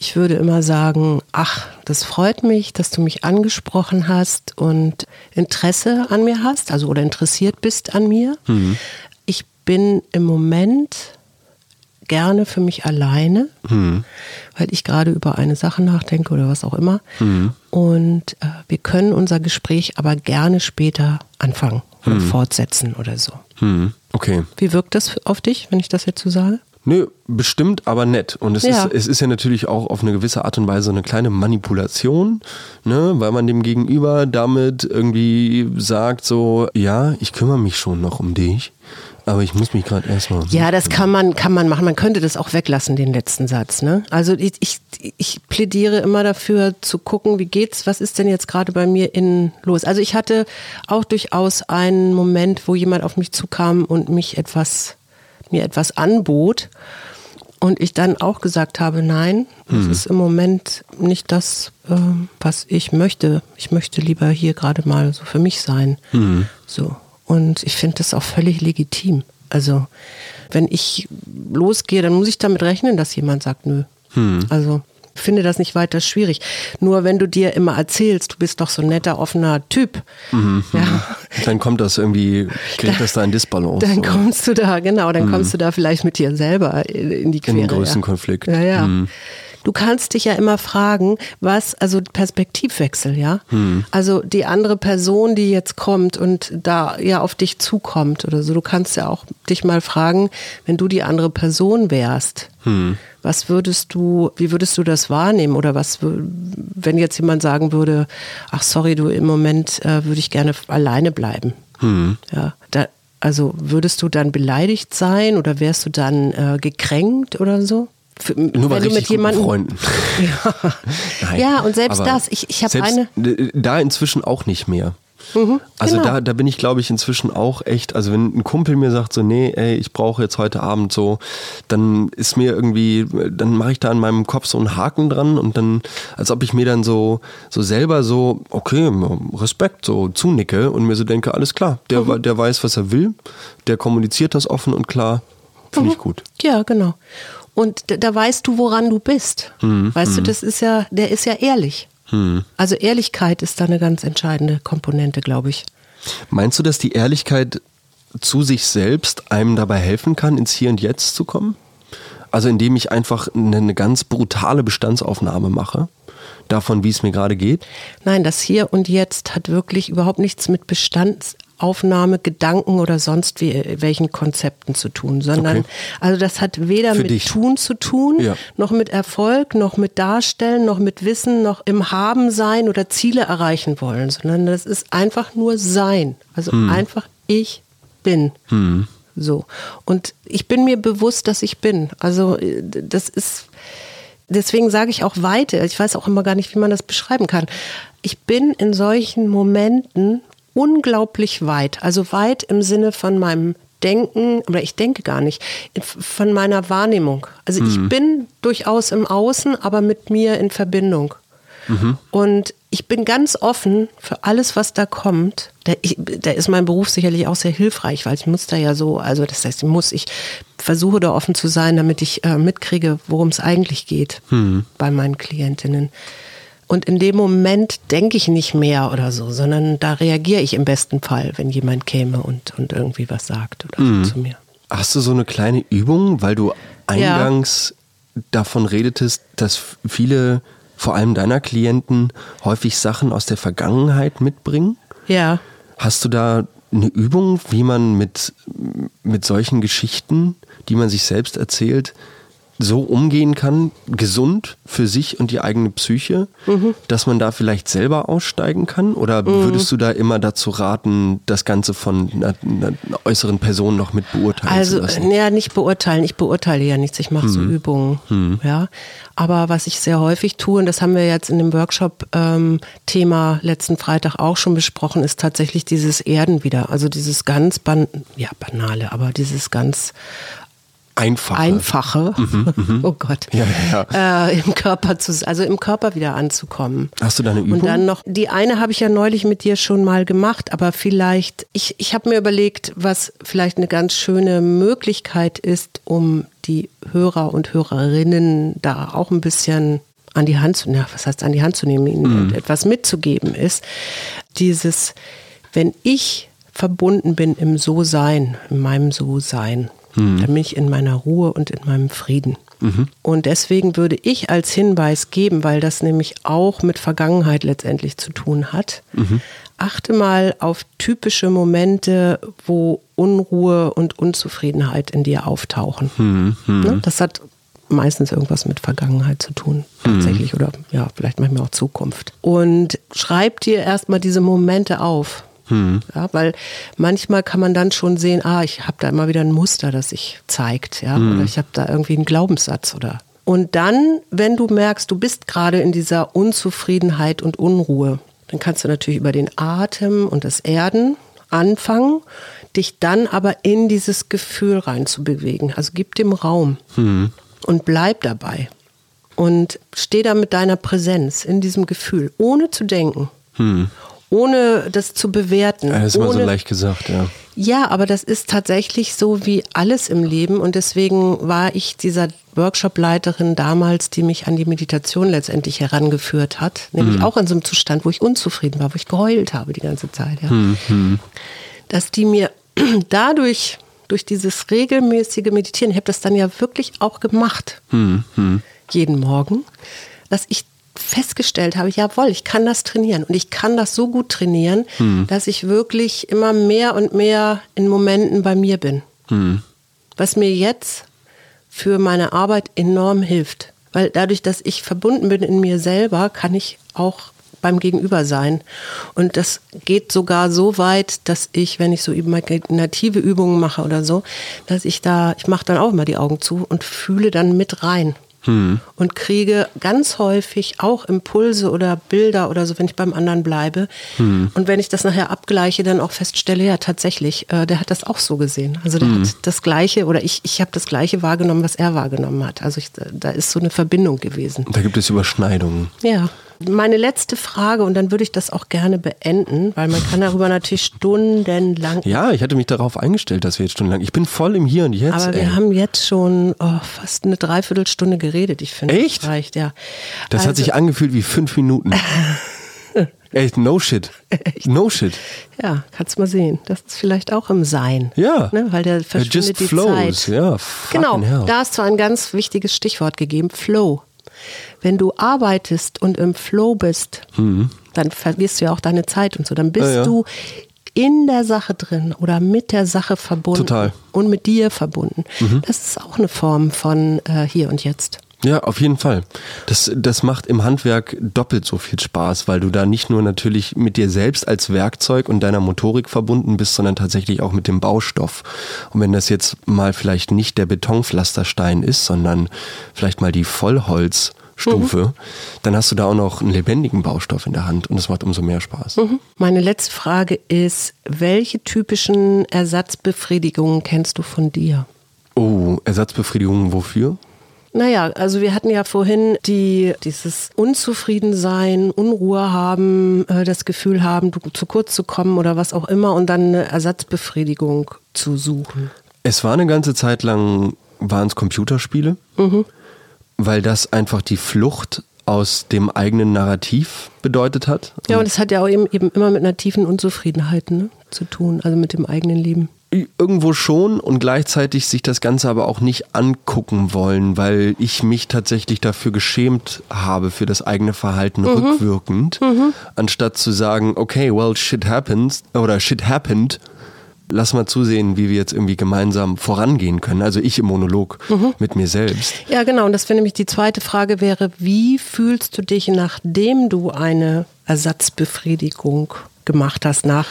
Ich würde immer sagen, ach, das freut mich, dass du mich angesprochen hast und Interesse an mir hast, also oder interessiert bist an mir. Mhm. Ich bin im Moment gerne für mich alleine, Mhm. weil ich gerade über eine Sache nachdenke oder was auch immer. Mhm. Und äh, wir können unser Gespräch aber gerne später anfangen oder fortsetzen oder so. hm, okay. Wie wirkt das auf dich, wenn ich das jetzt so sage? Nö, bestimmt, aber nett. Und es, Ja. ist, es ist ja natürlich auch auf eine gewisse Art und Weise eine kleine Manipulation, ne? weil man dem Gegenüber damit irgendwie sagt, so, ja, ich kümmere mich schon noch um dich, aber ich muss mich gerade erstmal. Ja, das kann man, kann man machen. Man könnte das auch weglassen, den letzten Satz. Ne? Also ich, ich, ich plädiere immer dafür zu gucken, wie geht's, was ist denn jetzt gerade bei mir innen los. Also ich hatte auch durchaus einen Moment, wo jemand auf mich zukam und mich etwas, mir etwas anbot. Und ich dann auch gesagt habe, nein, das ist im Moment nicht das, ähm, was ich möchte. Ich möchte lieber hier gerade mal so für mich sein. So. Und ich finde das auch völlig legitim. Also, wenn ich losgehe, dann muss ich damit rechnen, dass jemand sagt, nö. Also, ich finde das nicht weiter schwierig. Nur wenn du dir immer erzählst, du bist doch so ein netter, offener Typ, ja, Dann kommt das irgendwie, kriegt das da in Disbalance. dann so. kommst du da, genau, dann kommst du da vielleicht mit dir selber in in die In Quere. den größten ja. Konflikt. Ja, ja. Mhm. Du kannst dich ja immer fragen, was, also Perspektivwechsel, ja. Hm. Also die andere Person, die jetzt kommt und da ja auf dich zukommt oder so, du kannst ja auch dich mal fragen, wenn du die andere Person wärst, hm. was würdest du, wie würdest du das wahrnehmen? Oder was, wenn jetzt jemand sagen würde, ach sorry, du im Moment äh, würde ich gerne alleine bleiben. Hm. Ja, da, also würdest du dann beleidigt sein oder wärst du dann äh, gekränkt oder so? Für, Nur wenn du mit jemandem Freunden. Ja. ja, und selbst das, ich, ich habe eine. Da inzwischen auch nicht mehr. Mhm, also genau. da, da bin ich, glaube ich, inzwischen auch echt, also wenn ein Kumpel mir sagt so, nee, ey, ich brauche jetzt heute Abend so, dann ist mir irgendwie, dann mache ich da in meinem Kopf so einen Haken dran und dann, als ob ich mir dann so, so selber so, okay, Respekt, so zunicke und mir so denke, alles klar, der, mhm. der weiß, was er will, der kommuniziert das offen und klar, finde mhm. ich gut. Ja, genau. Und da weißt du, woran du bist. Mhm. Weißt du, mhm. das ist ja, der ist ja ehrlich. Hm. Also Ehrlichkeit ist da eine ganz entscheidende Komponente, glaube ich. Meinst du, dass die Ehrlichkeit zu sich selbst einem dabei helfen kann, ins Hier und Jetzt zu kommen? Also indem ich einfach eine ganz brutale Bestandsaufnahme mache davon, wie es mir gerade geht? Nein, das Hier und Jetzt hat wirklich überhaupt nichts mit Bestands Aufnahme, Gedanken oder sonst wie, äh, welchen Konzepten zu tun, sondern okay. also das hat weder Für mit dich. Tun zu tun, ja. noch mit Erfolg, noch mit Darstellen, noch mit Wissen, noch im Haben sein oder Ziele erreichen wollen, sondern das ist einfach nur Sein. Also hm. einfach ich bin. Hm. So. Und ich bin mir bewusst, dass ich bin. Also äh, das ist, deswegen sage ich auch Weite. Ich weiß auch immer gar nicht, wie man das beschreiben kann. Ich bin in solchen Momenten unglaublich weit. Also weit im Sinne von meinem Denken, oder ich denke gar nicht, von meiner Wahrnehmung. Also mhm. ich bin durchaus im Außen, aber mit mir in Verbindung. Mhm. Und ich bin ganz offen für alles, was da kommt. Da, da, ist mein Beruf sicherlich auch sehr hilfreich, weil ich muss da ja so, also das heißt, ich muss, ich versuche da offen zu sein, damit ich äh, mitkriege, worum es eigentlich geht mhm. bei meinen Klientinnen. Und in dem Moment denke ich nicht mehr oder so, sondern da reagiere ich im besten Fall, wenn jemand käme und, und irgendwie was sagt oder mhm. so zu mir. Hast du so eine kleine Übung, weil du eingangs ja. davon redetest, dass viele, vor allem deiner Klienten, häufig Sachen aus der Vergangenheit mitbringen? Ja. Hast du da eine Übung, wie man mit, mit solchen Geschichten, die man sich selbst erzählt, so umgehen kann, gesund für sich und die eigene Psyche, mhm. dass man da vielleicht selber aussteigen kann? Oder mhm. würdest du da immer dazu raten, das Ganze von einer, einer äußeren Person noch mit beurteilen also, zu lassen? Also, ja, nicht beurteilen. Ich beurteile ja nichts. Ich mache mhm. so Übungen. Mhm. Ja. Aber was ich sehr häufig tue, und das haben wir jetzt in dem Workshop-Thema ähm, letzten Freitag auch schon besprochen, ist tatsächlich dieses Erden wieder. Also dieses ganz ban ja, banale, aber dieses ganz Einfache. Einfache. Mhm, mhm. oh Gott. Ja, ja, ja. Äh, Im Körper zu, also im Körper wieder anzukommen. Hast du da eine Übung? Und dann noch, die eine habe ich ja neulich mit dir schon mal gemacht, aber vielleicht, ich, ich habe mir überlegt, was vielleicht eine ganz schöne Möglichkeit ist, um die Hörer und Hörerinnen da auch ein bisschen an die Hand zu, na, was heißt an die Hand zu nehmen, ihnen mhm. etwas mitzugeben, ist dieses, wenn ich verbunden bin im So-Sein, in meinem So-Sein, Mhm. Dann bin ich in meiner Ruhe und in meinem Frieden. Mhm. Und deswegen würde ich als Hinweis geben, weil das nämlich auch mit Vergangenheit letztendlich zu tun hat, mhm. achte mal auf typische Momente, wo Unruhe und Unzufriedenheit in dir auftauchen. Mhm. mhm. Ne? Das hat meistens irgendwas mit Vergangenheit zu tun, tatsächlich, mhm. oder ja, vielleicht manchmal auch Zukunft. Und schreib dir erstmal diese Momente auf. Hm. Ja, weil manchmal kann man dann schon sehen, ah, ich habe da immer wieder ein Muster, das sich zeigt, ja, hm. oder ich habe da irgendwie einen Glaubenssatz oder. Und dann, wenn du merkst, du bist gerade in dieser Unzufriedenheit und Unruhe, dann kannst du natürlich über den Atem und das Erden anfangen, dich dann aber in dieses Gefühl reinzubewegen. Also gib dem Raum hm. und bleib dabei. Und steh da mit deiner Präsenz in diesem Gefühl, ohne zu denken. Hm ohne das zu bewerten. Das ist immer so leicht gesagt, ja. Ja, aber das ist tatsächlich so wie alles im Leben und deswegen war ich dieser Workshop-Leiterin damals, die mich an die Meditation letztendlich herangeführt hat, nämlich mhm. auch in so einem Zustand, wo ich unzufrieden war, wo ich geheult habe die ganze Zeit, ja. Mhm. Dass die mir dadurch, durch dieses regelmäßige Meditieren, ich habe das dann ja wirklich auch gemacht, mhm jeden Morgen, dass ich festgestellt habe, jawohl, ich kann das trainieren und ich kann das so gut trainieren, hm. dass ich wirklich immer mehr und mehr in Momenten bei mir bin. Hm. Was mir jetzt für meine Arbeit enorm hilft. Weil dadurch, dass ich verbunden bin in mir selber, kann ich auch beim Gegenüber sein. Und das geht sogar so weit, dass ich, wenn ich so native Übungen mache oder so, dass ich da, ich mache dann auch immer die Augen zu und fühle dann mit rein hm. und kriege ganz häufig auch Impulse oder Bilder oder so, wenn ich beim anderen bleibe. Hm. Und wenn ich das nachher abgleiche, dann auch feststelle, ja tatsächlich, äh, der hat das auch so gesehen. Also der hm. hat das Gleiche oder ich, ich habe das Gleiche wahrgenommen, was er wahrgenommen hat. Also ich, da ist so eine Verbindung gewesen. Da gibt es Überschneidungen. Ja. Meine letzte Frage, und dann würde ich das auch gerne beenden, weil man kann darüber natürlich stundenlang. Ja, ich hatte mich darauf eingestellt, dass wir jetzt stundenlang. Ich bin voll im Hier und Jetzt. Aber wir ey. haben jetzt schon oh, fast eine Dreiviertelstunde geredet. Ich finde, echt das reicht, ja. Das also, hat sich angefühlt wie fünf Minuten. Echt, no shit. Echt? No shit. Ja, kannst mal sehen. Das ist vielleicht auch im Sein. Ja. Ne? Weil der verschwindet die flows. Zeit. Ja, genau, hell. da hast du ein ganz wichtiges Stichwort gegeben, Flow. Wenn du arbeitest und im Flow bist, mhm. dann vergisst du ja auch deine Zeit und so. Dann bist ja, ja. du in der Sache drin oder mit der Sache verbunden Total. und mit dir verbunden. Mhm. Das ist auch eine Form von äh, hier und jetzt. Ja, auf jeden Fall. Das, das macht im Handwerk doppelt so viel Spaß, weil du da nicht nur natürlich mit dir selbst als Werkzeug und deiner Motorik verbunden bist, sondern tatsächlich auch mit dem Baustoff. Und wenn das jetzt mal vielleicht nicht der Betonpflasterstein ist, sondern vielleicht mal die Vollholz, Stufe, mhm. dann hast du da auch noch einen lebendigen Baustoff in der Hand und das macht umso mehr Spaß. Mhm. Meine letzte Frage ist, welche typischen Ersatzbefriedigungen kennst du von dir? Oh, Ersatzbefriedigungen wofür? Naja, also wir hatten ja vorhin die, dieses Unzufriedensein, Unruhe haben, äh, das Gefühl haben, zu kurz zu kommen oder was auch immer und dann eine Ersatzbefriedigung zu suchen. Es war eine ganze Zeit lang, waren es Computerspiele. Mhm weil das einfach die Flucht aus dem eigenen Narrativ bedeutet hat. Ja, und es hat ja auch eben, eben immer mit einer tiefen Unzufriedenheit ne, zu tun, also mit dem eigenen Leben. Irgendwo schon und gleichzeitig sich das Ganze aber auch nicht angucken wollen, weil ich mich tatsächlich dafür geschämt habe, für das eigene Verhalten mhm. rückwirkend, mhm. anstatt zu sagen, okay, well, shit happens oder shit happened lass mal zusehen, wie wir jetzt irgendwie gemeinsam vorangehen können. Also ich im Monolog mhm. mit mir selbst. Ja, genau. Und das wäre nämlich die zweite Frage wäre, wie fühlst du dich, nachdem du eine Ersatzbefriedigung gemacht hast, nach,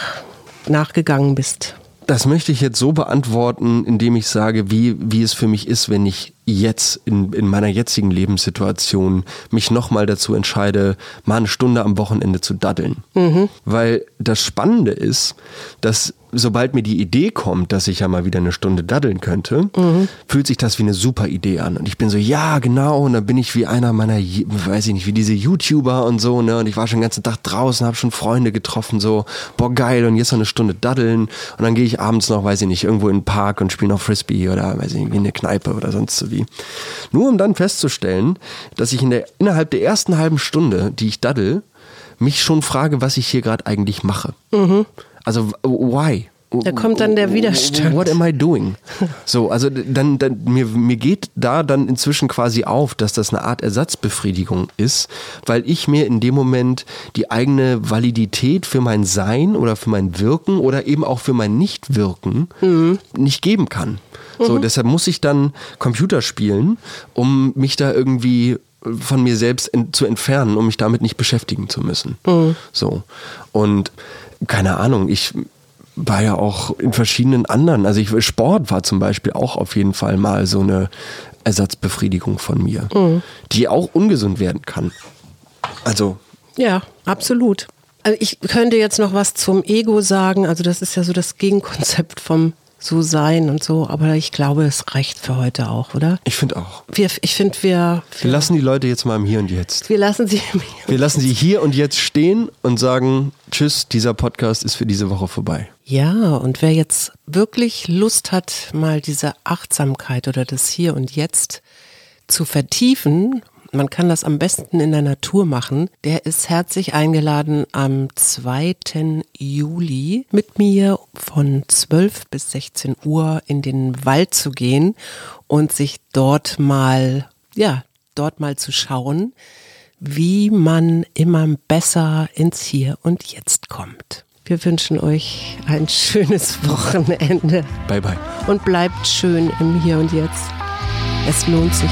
nachgegangen bist? Das möchte ich jetzt so beantworten, indem ich sage, wie, wie es für mich ist, wenn ich jetzt in, in meiner jetzigen Lebenssituation mich nochmal dazu entscheide, mal eine Stunde am Wochenende zu daddeln. Mhm. Weil das Spannende ist, dass sobald mir die Idee kommt, dass ich ja mal wieder eine Stunde daddeln könnte, mhm. fühlt sich das wie eine super Idee an. Und ich bin so, ja, genau. Und dann bin ich wie einer meiner, weiß ich nicht, wie diese YouTuber und so, ne? Und ich war schon den ganzen Tag draußen, habe schon Freunde getroffen, so, boah, geil. Und jetzt noch eine Stunde daddeln. Und dann gehe ich abends noch, weiß ich nicht, irgendwo in den Park und spiele noch Frisbee oder, weiß ich nicht, wie eine Kneipe oder sonst so wie. Nur um dann festzustellen, dass ich in der, innerhalb der ersten halben Stunde, die ich daddel, mich schon frage, was ich hier gerade eigentlich mache. Mhm. Also, why? Da kommt dann der Widerstand. What am I doing? So, also dann, dann mir, mir geht da dann inzwischen quasi auf, dass das eine Art Ersatzbefriedigung ist, weil ich mir in dem Moment die eigene Validität für mein Sein oder für mein Wirken oder eben auch für mein Nichtwirken mhm. nicht geben kann. So, mhm. deshalb muss ich dann Computer spielen, um mich da irgendwie von mir selbst in, zu entfernen, um mich damit nicht beschäftigen zu müssen. Mhm. So. Und keine Ahnung, ich war ja auch in verschiedenen anderen, also ich, Sport war zum Beispiel auch auf jeden Fall mal so eine Ersatzbefriedigung von mir, mhm. die auch ungesund werden kann. Also. Ja, absolut. Also ich könnte jetzt noch was zum Ego sagen. Also das ist ja so das Gegenkonzept vom so sein und so, aber ich glaube, es reicht für heute auch, oder? Ich finde auch. Wir, ich finde, wir, wir, wir. lassen die Leute jetzt mal im Hier und Jetzt. Wir lassen sie im Hier Wir lassen sie hier und jetzt stehen und sagen: Tschüss, dieser Podcast ist für diese Woche vorbei. Ja, und wer jetzt wirklich Lust hat, mal diese Achtsamkeit oder das Hier und Jetzt zu vertiefen, man kann das am besten in der Natur machen. Der ist herzlich eingeladen am 2. Juli mit mir von 12 bis 16 Uhr in den Wald zu gehen und sich dort mal, ja, dort mal zu schauen, wie man immer besser ins Hier und Jetzt kommt. Wir wünschen euch ein schönes Wochenende. Bye bye. Und bleibt schön im Hier und Jetzt. Es lohnt sich